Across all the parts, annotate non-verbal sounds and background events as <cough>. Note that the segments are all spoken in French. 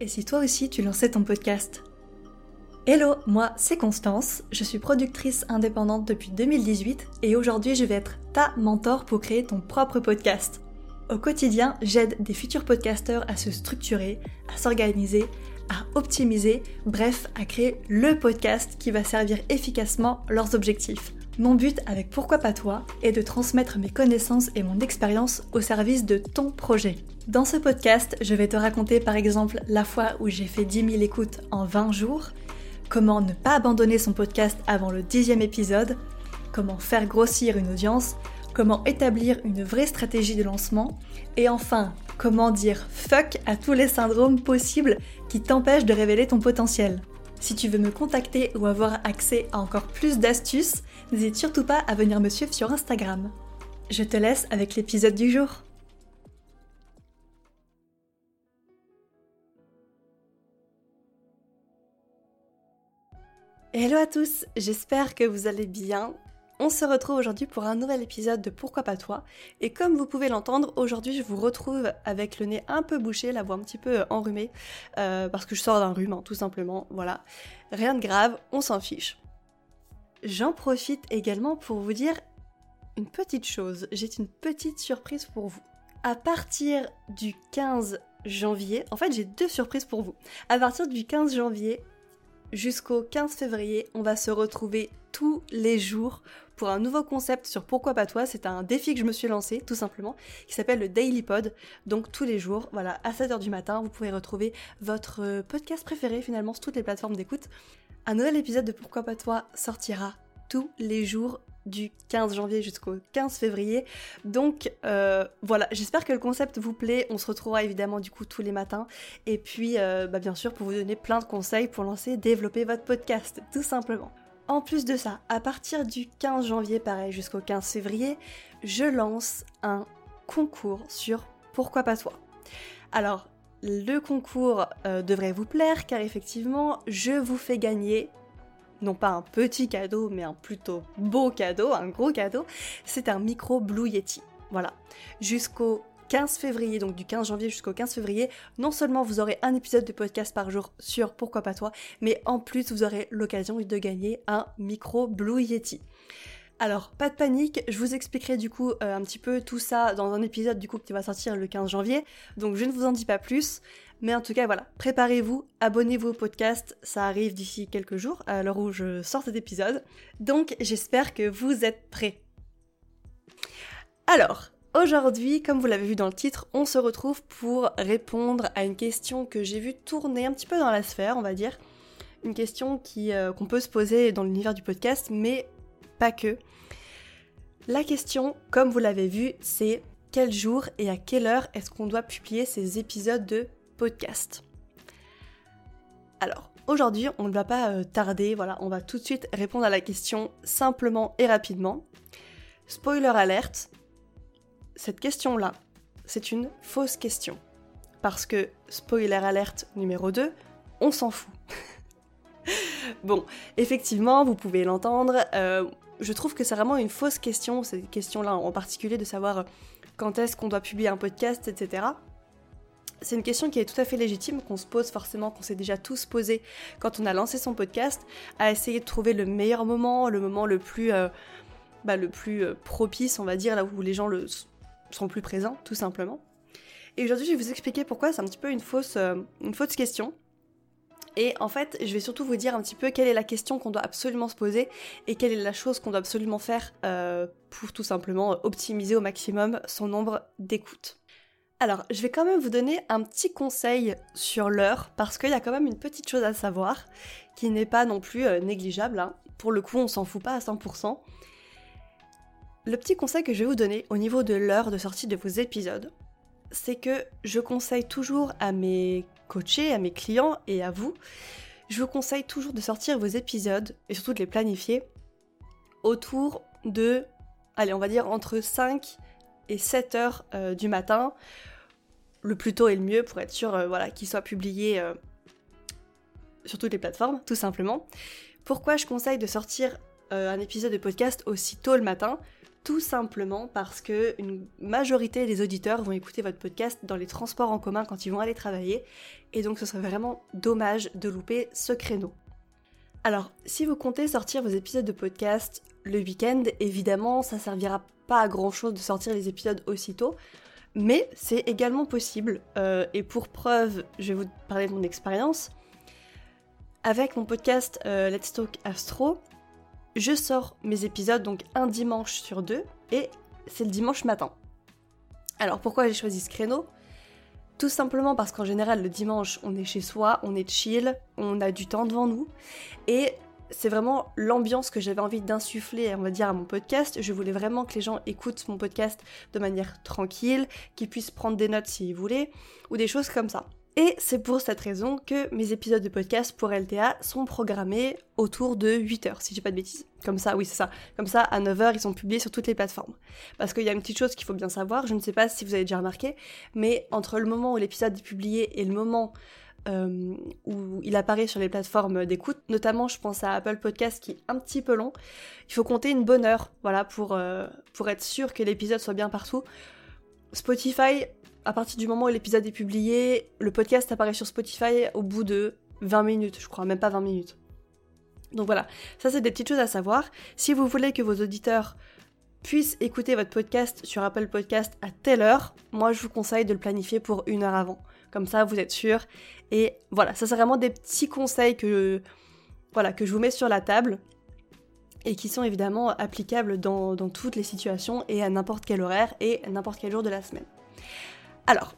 Et si toi aussi tu lançais ton podcast Hello, moi c'est Constance, je suis productrice indépendante depuis 2018 et aujourd'hui je vais être ta mentor pour créer ton propre podcast. Au quotidien, j'aide des futurs podcasteurs à se structurer, à s'organiser, à optimiser, bref, à créer le podcast qui va servir efficacement leurs objectifs. Mon but avec Pourquoi pas toi est de transmettre mes connaissances et mon expérience au service de ton projet. Dans ce podcast, je vais te raconter par exemple la fois où j'ai fait 10 000 écoutes en 20 jours, comment ne pas abandonner son podcast avant le dixième épisode, comment faire grossir une audience, comment établir une vraie stratégie de lancement, et enfin, comment dire fuck à tous les syndromes possibles qui t'empêchent de révéler ton potentiel. Si tu veux me contacter ou avoir accès à encore plus d'astuces, n'hésite surtout pas à venir me suivre sur Instagram. Je te laisse avec l'épisode du jour. Hello à tous, j'espère que vous allez bien. On se retrouve aujourd'hui pour un nouvel épisode de Pourquoi pas toi Et comme vous pouvez l'entendre, aujourd'hui je vous retrouve avec le nez un peu bouché, la voix un petit peu enrhumée, euh, parce que je sors d'un rhume, hein, tout simplement, voilà. Rien de grave, on s'en fiche. J'en profite également pour vous dire une petite chose, j'ai une petite surprise pour vous. À partir du 15 janvier, en fait j'ai deux surprises pour vous. À partir du 15 janvier jusqu'au 15 février, on va se retrouver tous les jours pour un nouveau concept sur Pourquoi pas toi. C'est un défi que je me suis lancé, tout simplement, qui s'appelle le Daily Pod. Donc tous les jours, voilà, à 7h du matin, vous pouvez retrouver votre euh, podcast préféré finalement sur toutes les plateformes d'écoute. Un nouvel épisode de Pourquoi pas toi sortira tous les jours du 15 janvier jusqu'au 15 février. Donc euh, voilà, j'espère que le concept vous plaît. On se retrouvera évidemment du coup tous les matins. Et puis euh, bah, bien sûr pour vous donner plein de conseils pour lancer, développer votre podcast, tout simplement. En plus de ça, à partir du 15 janvier, pareil, jusqu'au 15 février, je lance un concours sur Pourquoi pas toi? Alors, le concours euh, devrait vous plaire car effectivement, je vous fais gagner non pas un petit cadeau, mais un plutôt beau cadeau, un gros cadeau. C'est un micro Blue Yeti. Voilà. Jusqu'au 15 février, donc du 15 janvier jusqu'au 15 février, non seulement vous aurez un épisode de podcast par jour sur Pourquoi pas toi, mais en plus vous aurez l'occasion de gagner un micro Blue Yeti. Alors, pas de panique, je vous expliquerai du coup euh, un petit peu tout ça dans un épisode du coup qui va sortir le 15 janvier, donc je ne vous en dis pas plus, mais en tout cas voilà, préparez-vous, abonnez-vous au podcast, ça arrive d'ici quelques jours à l'heure où je sors cet épisode, donc j'espère que vous êtes prêts. Alors, Aujourd'hui, comme vous l'avez vu dans le titre, on se retrouve pour répondre à une question que j'ai vue tourner un petit peu dans la sphère, on va dire. Une question euh, qu'on peut se poser dans l'univers du podcast, mais pas que. La question, comme vous l'avez vu, c'est quel jour et à quelle heure est-ce qu'on doit publier ces épisodes de podcast? Alors, aujourd'hui, on ne va pas euh, tarder, voilà, on va tout de suite répondre à la question simplement et rapidement. Spoiler alerte, cette question-là, c'est une fausse question. Parce que, spoiler alerte numéro 2, on s'en fout. <laughs> bon, effectivement, vous pouvez l'entendre, euh, je trouve que c'est vraiment une fausse question, cette question-là en particulier de savoir quand est-ce qu'on doit publier un podcast, etc. C'est une question qui est tout à fait légitime, qu'on se pose forcément, qu'on s'est déjà tous posé quand on a lancé son podcast, à essayer de trouver le meilleur moment, le moment le plus, euh, bah, le plus euh, propice, on va dire, là où les gens le, sont plus présents, tout simplement. Et aujourd'hui, je vais vous expliquer pourquoi c'est un petit peu une fausse, euh, une fausse question. Et en fait, je vais surtout vous dire un petit peu quelle est la question qu'on doit absolument se poser et quelle est la chose qu'on doit absolument faire euh, pour tout simplement optimiser au maximum son nombre d'écoutes. Alors, je vais quand même vous donner un petit conseil sur l'heure parce qu'il y a quand même une petite chose à savoir qui n'est pas non plus euh, négligeable. Hein. Pour le coup, on s'en fout pas à 100%. Le petit conseil que je vais vous donner au niveau de l'heure de sortie de vos épisodes, c'est que je conseille toujours à mes coachés, à mes clients et à vous, je vous conseille toujours de sortir vos épisodes et surtout de les planifier autour de, allez, on va dire entre 5 et 7 heures euh, du matin. Le plus tôt est le mieux pour être sûr euh, voilà, qu'ils soient publiés euh, sur toutes les plateformes, tout simplement. Pourquoi je conseille de sortir un épisode de podcast aussi tôt le matin? Tout simplement parce que une majorité des auditeurs vont écouter votre podcast dans les transports en commun quand ils vont aller travailler, et donc ce serait vraiment dommage de louper ce créneau. Alors, si vous comptez sortir vos épisodes de podcast le week-end, évidemment, ça servira pas à grand chose de sortir les épisodes aussitôt, mais c'est également possible. Euh, et pour preuve, je vais vous parler de mon expérience. Avec mon podcast euh, Let's Talk Astro, je sors mes épisodes donc un dimanche sur deux et c'est le dimanche matin. Alors pourquoi j'ai choisi ce créneau? Tout simplement parce qu'en général le dimanche on est chez soi, on est chill, on a du temps devant nous et c'est vraiment l'ambiance que j'avais envie d'insuffler, à mon podcast. Je voulais vraiment que les gens écoutent mon podcast de manière tranquille, qu'ils puissent prendre des notes s'ils voulaient, ou des choses comme ça. Et c'est pour cette raison que mes épisodes de podcast pour LTA sont programmés autour de 8h, si j'ai pas de bêtises. Comme ça, oui, c'est ça. Comme ça, à 9h, ils sont publiés sur toutes les plateformes. Parce qu'il y a une petite chose qu'il faut bien savoir, je ne sais pas si vous avez déjà remarqué, mais entre le moment où l'épisode est publié et le moment euh, où il apparaît sur les plateformes d'écoute, notamment je pense à Apple Podcast qui est un petit peu long. Il faut compter une bonne heure, voilà, pour, euh, pour être sûr que l'épisode soit bien partout. Spotify, à partir du moment où l'épisode est publié, le podcast apparaît sur Spotify au bout de 20 minutes, je crois, même pas 20 minutes. Donc voilà, ça c'est des petites choses à savoir. Si vous voulez que vos auditeurs puissent écouter votre podcast sur Apple Podcast à telle heure, moi je vous conseille de le planifier pour une heure avant. Comme ça, vous êtes sûr. Et voilà, ça c'est vraiment des petits conseils que, voilà, que je vous mets sur la table et qui sont évidemment applicables dans, toutes les situations et à n'importe quel horaire et n'importe quel jour de la semaine. Alors,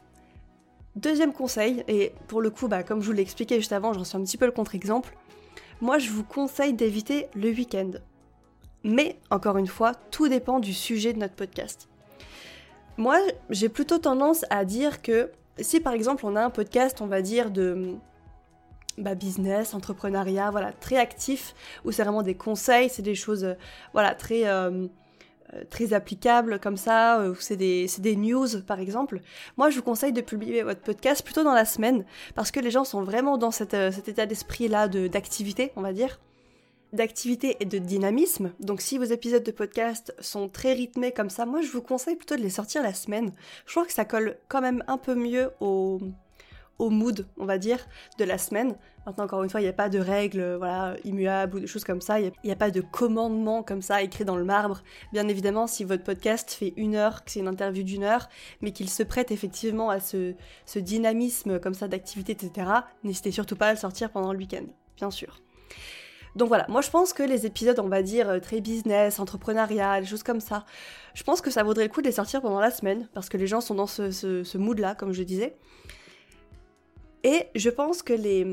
deuxième conseil, et pour le coup, bah, comme je vous l'ai expliqué juste avant, j'en suis un petit peu le contre-exemple, moi je vous conseille d'éviter le week-end. Mais, encore une fois, tout dépend du sujet de notre podcast. Moi, j'ai plutôt tendance à dire que si par exemple on a un podcast, on va dire de bah, business, entrepreneuriat, voilà, très actif, où c'est vraiment des conseils, c'est des choses, euh, voilà, très, euh, très applicables comme ça, où c'est des, des, news par exemple. Moi, je vous conseille de publier votre podcast plutôt dans la semaine, parce que les gens sont vraiment dans cet état d'esprit-là d'activité, on va dire d'activité et de dynamisme. Donc si vos épisodes de podcast sont très rythmés comme ça, moi je vous conseille plutôt de les sortir la semaine. Je crois que ça colle quand même un peu mieux au, au mood, on va dire, de la semaine. Maintenant, encore une fois, il n'y a pas de règles voilà, immuables ou de choses comme ça. Il n'y a, pas de commandement comme ça écrit dans le marbre. Bien évidemment, si votre podcast fait une heure, que c'est une interview d'une heure, mais qu'il se prête effectivement à ce, ce dynamisme comme ça d'activité, etc., n'hésitez surtout pas à le sortir pendant le week-end, bien sûr. Donc voilà, moi je pense que les épisodes, on va dire, euh, très business, entrepreneuriat, des choses comme ça, je pense que ça vaudrait le coup de les sortir pendant la semaine, parce que les gens sont dans ce, mood-là, comme je disais. Et je pense que les,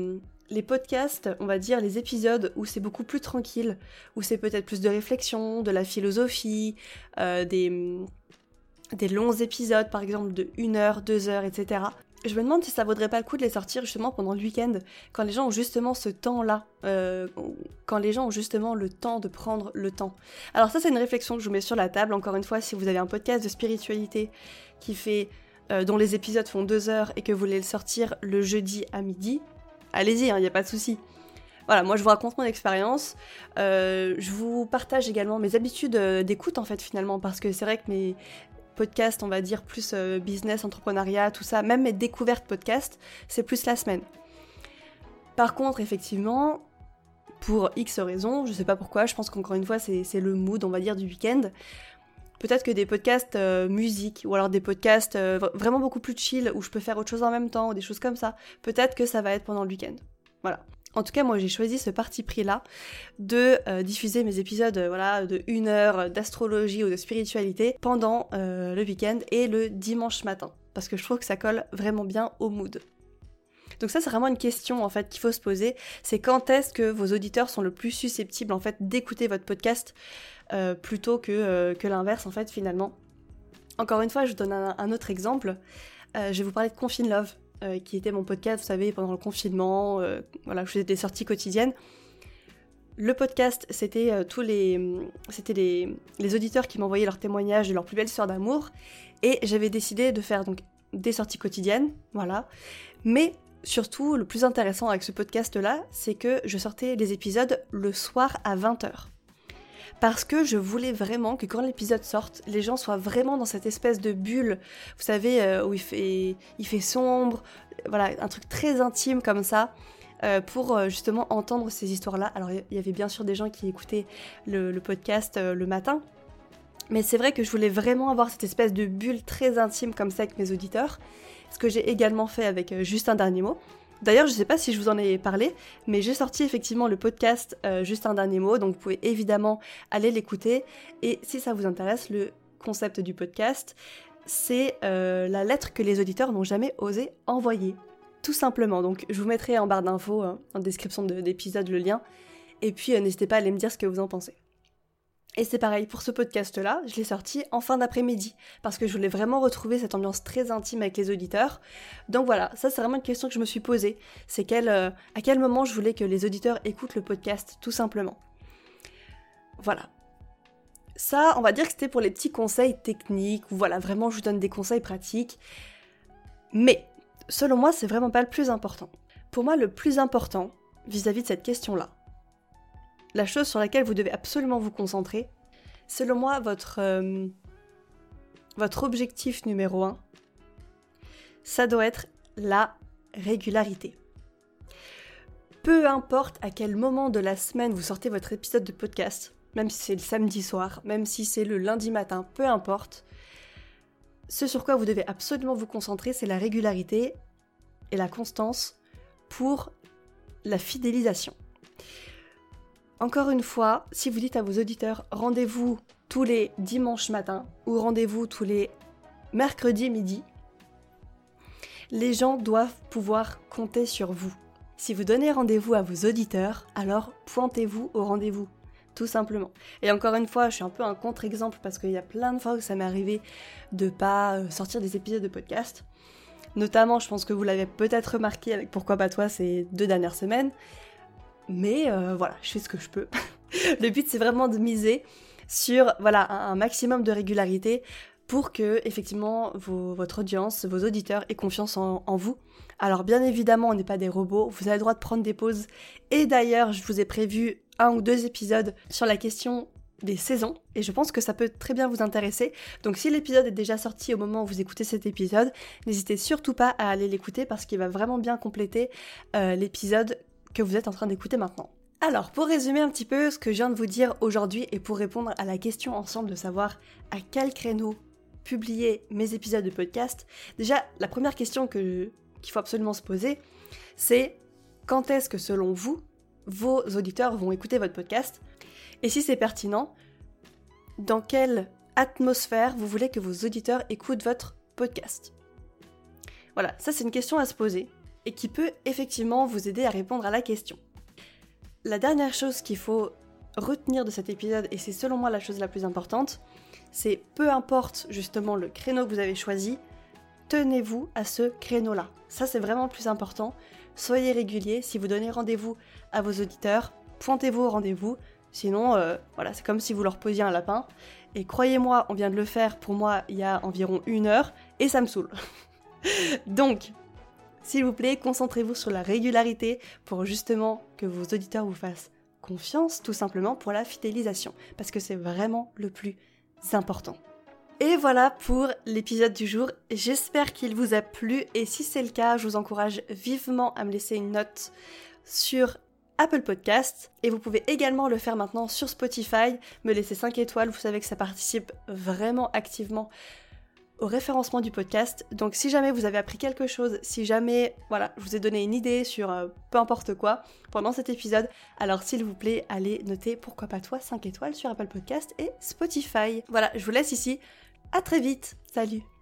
les podcasts, on va dire les épisodes où c'est beaucoup plus tranquille, où c'est peut-être plus de réflexion, de la philosophie, euh, des, des longs épisodes par exemple de 1 heure, 2 heures, etc je me demande si ça vaudrait pas le coup de les sortir justement pendant le week-end, quand les gens ont justement ce temps-là, euh, quand les gens ont justement le temps de prendre le temps. Alors ça c'est une réflexion que je vous mets sur la table, encore une fois, si vous avez un podcast de spiritualité qui fait, euh, dont les épisodes font deux heures et que vous voulez le sortir le jeudi à midi, allez-y, il hein, n'y a pas de souci. Voilà, moi je vous raconte mon expérience, euh, je vous partage également mes habitudes d'écoute en fait finalement, parce que c'est vrai que mes, podcast, on va dire plus euh, business, entrepreneuriat, tout ça, même mes découvertes podcast, c'est plus la semaine. Par contre, effectivement, pour X raisons, je sais pas pourquoi, je pense qu'encore une fois, c'est le mood, on va dire, du week-end. Peut-être que des podcasts euh, musique, ou alors des podcasts euh, vraiment beaucoup plus chill, où je peux faire autre chose en même temps, ou des choses comme ça. Peut-être que ça va être pendant le week-end. Voilà. En tout cas, moi, j'ai choisi ce parti pris-là de euh, diffuser mes épisodes voilà, de une heure d'astrologie ou de spiritualité pendant le week-end et le dimanche matin. Parce que je trouve que ça colle vraiment bien au mood. Donc ça, c'est vraiment une question en fait qu'il faut se poser. C'est quand est-ce que vos auditeurs sont le plus susceptibles en fait d'écouter votre podcast? Plutôt que, que l'inverse en fait finalement. Encore une fois, je vous donne un, autre exemple. je vais vous parler de Confine Love. Euh, qui était mon podcast, vous savez, pendant le confinement, euh, voilà, je faisais des sorties quotidiennes. Le podcast, c'était euh, tous les, c'était les, les, auditeurs qui m'envoyaient leurs témoignages de leur plus belle histoire d'amour, et j'avais décidé de faire donc des sorties quotidiennes, voilà. Mais surtout, le plus intéressant avec ce podcast-là, c'est que je sortais les épisodes le soir à 20h. Parce que je voulais vraiment que quand l'épisode sorte, les gens soient vraiment dans cette espèce de bulle, vous savez, euh, où il fait, sombre, voilà, un truc très intime comme ça. Euh, pour euh, justement entendre ces histoires-là. Alors il y avait bien sûr des gens qui écoutaient le, podcast le matin, mais c'est vrai que je voulais vraiment avoir cette espèce de bulle très intime comme ça avec mes auditeurs, ce que j'ai également fait avec Juste un dernier mot. D'ailleurs, je ne sais pas si je vous en ai parlé, mais j'ai sorti effectivement le podcast euh, Juste un dernier mot, donc vous pouvez évidemment aller l'écouter. Et si ça vous intéresse, le concept du podcast, c'est euh, la lettre que les auditeurs n'ont jamais osé envoyer. Tout simplement. Donc je vous mettrai en barre d'infos, hein, en description de l'épisode, le lien. Et puis euh, n'hésitez pas à aller me dire ce que vous en pensez. Et c'est pareil, pour ce podcast-là, je l'ai sorti en fin d'après-midi, parce que je voulais vraiment retrouver cette ambiance très intime avec les auditeurs. Donc voilà, ça c'est vraiment une question que je me suis posée, c'est euh, à quel moment je voulais que les auditeurs écoutent le podcast, tout simplement. Voilà. Ça, on va dire que c'était pour les petits conseils techniques, où voilà, vraiment je vous donne des conseils pratiques. Mais, selon moi, c'est vraiment pas le plus important. Pour moi, le plus important, vis à -vis de cette question-là, la chose sur laquelle vous devez absolument vous concentrer, selon moi, votre, euh, votre objectif numéro un, ça doit être la régularité. Peu importe à quel moment de la semaine vous sortez votre épisode de podcast, même si c'est le samedi soir, même si c'est le lundi matin, peu importe, ce sur quoi vous devez absolument vous concentrer, c'est la régularité et la constance pour la fidélisation. Encore une fois, si vous dites à vos auditeurs rendez-vous tous les dimanches matins ou rendez-vous tous les mercredis midi, les gens doivent pouvoir compter sur vous. Si vous donnez rendez-vous à vos auditeurs, alors pointez-vous au rendez-vous, tout simplement. Et encore une fois, je suis un peu un contre-exemple parce qu'il y a plein de fois où ça m'est arrivé de pas euh, sortir des épisodes de podcast. Notamment, je pense que vous l'avez peut-être remarqué avec Pourquoi pas toi ces deux dernières semaines. Mais euh, voilà, je fais ce que je peux. <laughs> le but, c'est vraiment de miser sur voilà, un, maximum de régularité pour que effectivement votre audience, vos auditeurs aient confiance en, vous. Alors bien évidemment, on n'est pas des robots, vous avez le droit de prendre des pauses. Et d'ailleurs, je vous ai prévu un ou deux épisodes sur la question des saisons et je pense que ça peut très bien vous intéresser. Donc si l'épisode est déjà sorti au moment où vous écoutez cet épisode, n'hésitez surtout pas à aller l'écouter parce qu'il va vraiment bien compléter euh, l'épisode que vous êtes en train d'écouter maintenant. Alors, pour résumer un petit peu ce que je viens de vous dire aujourd'hui et pour répondre à la question ensemble de savoir à quel créneau publier mes épisodes de podcast, déjà, la première question qu'il faut absolument se poser, c'est quand est-ce que selon vous, vos auditeurs vont écouter votre podcast? Et si c'est pertinent, dans quelle atmosphère vous voulez que vos auditeurs écoutent votre podcast? Voilà, ça c'est une question à se poser et qui peut effectivement vous aider à répondre à la question. La dernière chose qu'il faut retenir de cet épisode, et c'est selon moi la chose la plus importante, c'est peu importe justement le créneau que vous avez choisi, tenez-vous à ce créneau-là. Ça c'est vraiment plus important. Soyez régulier, si vous donnez rendez-vous à vos auditeurs, pointez-vous au rendez-vous, sinon euh, voilà, c'est comme si vous leur posiez un lapin. Et croyez-moi, on vient de le faire pour moi il y a environ une heure, et ça me saoule. <laughs> Donc, s'il vous plaît, concentrez-vous sur la régularité pour justement que vos auditeurs vous fassent confiance, tout simplement pour la fidélisation, parce que c'est vraiment le plus important. Et voilà pour l'épisode du jour. J'espère qu'il vous a plu et si c'est le cas, je vous encourage vivement à me laisser une note sur Apple Podcast et vous pouvez également le faire maintenant sur Spotify, me laisser 5 étoiles, vous savez que ça participe vraiment activement au référencement du podcast. Donc si jamais vous avez appris quelque chose, si jamais voilà, je vous ai donné une idée sur euh, peu importe quoi pendant cet épisode, alors s'il vous plaît, allez noter pourquoi pas toi 5 étoiles sur Apple Podcast et Spotify. Voilà, je vous laisse ici. À très vite. Salut.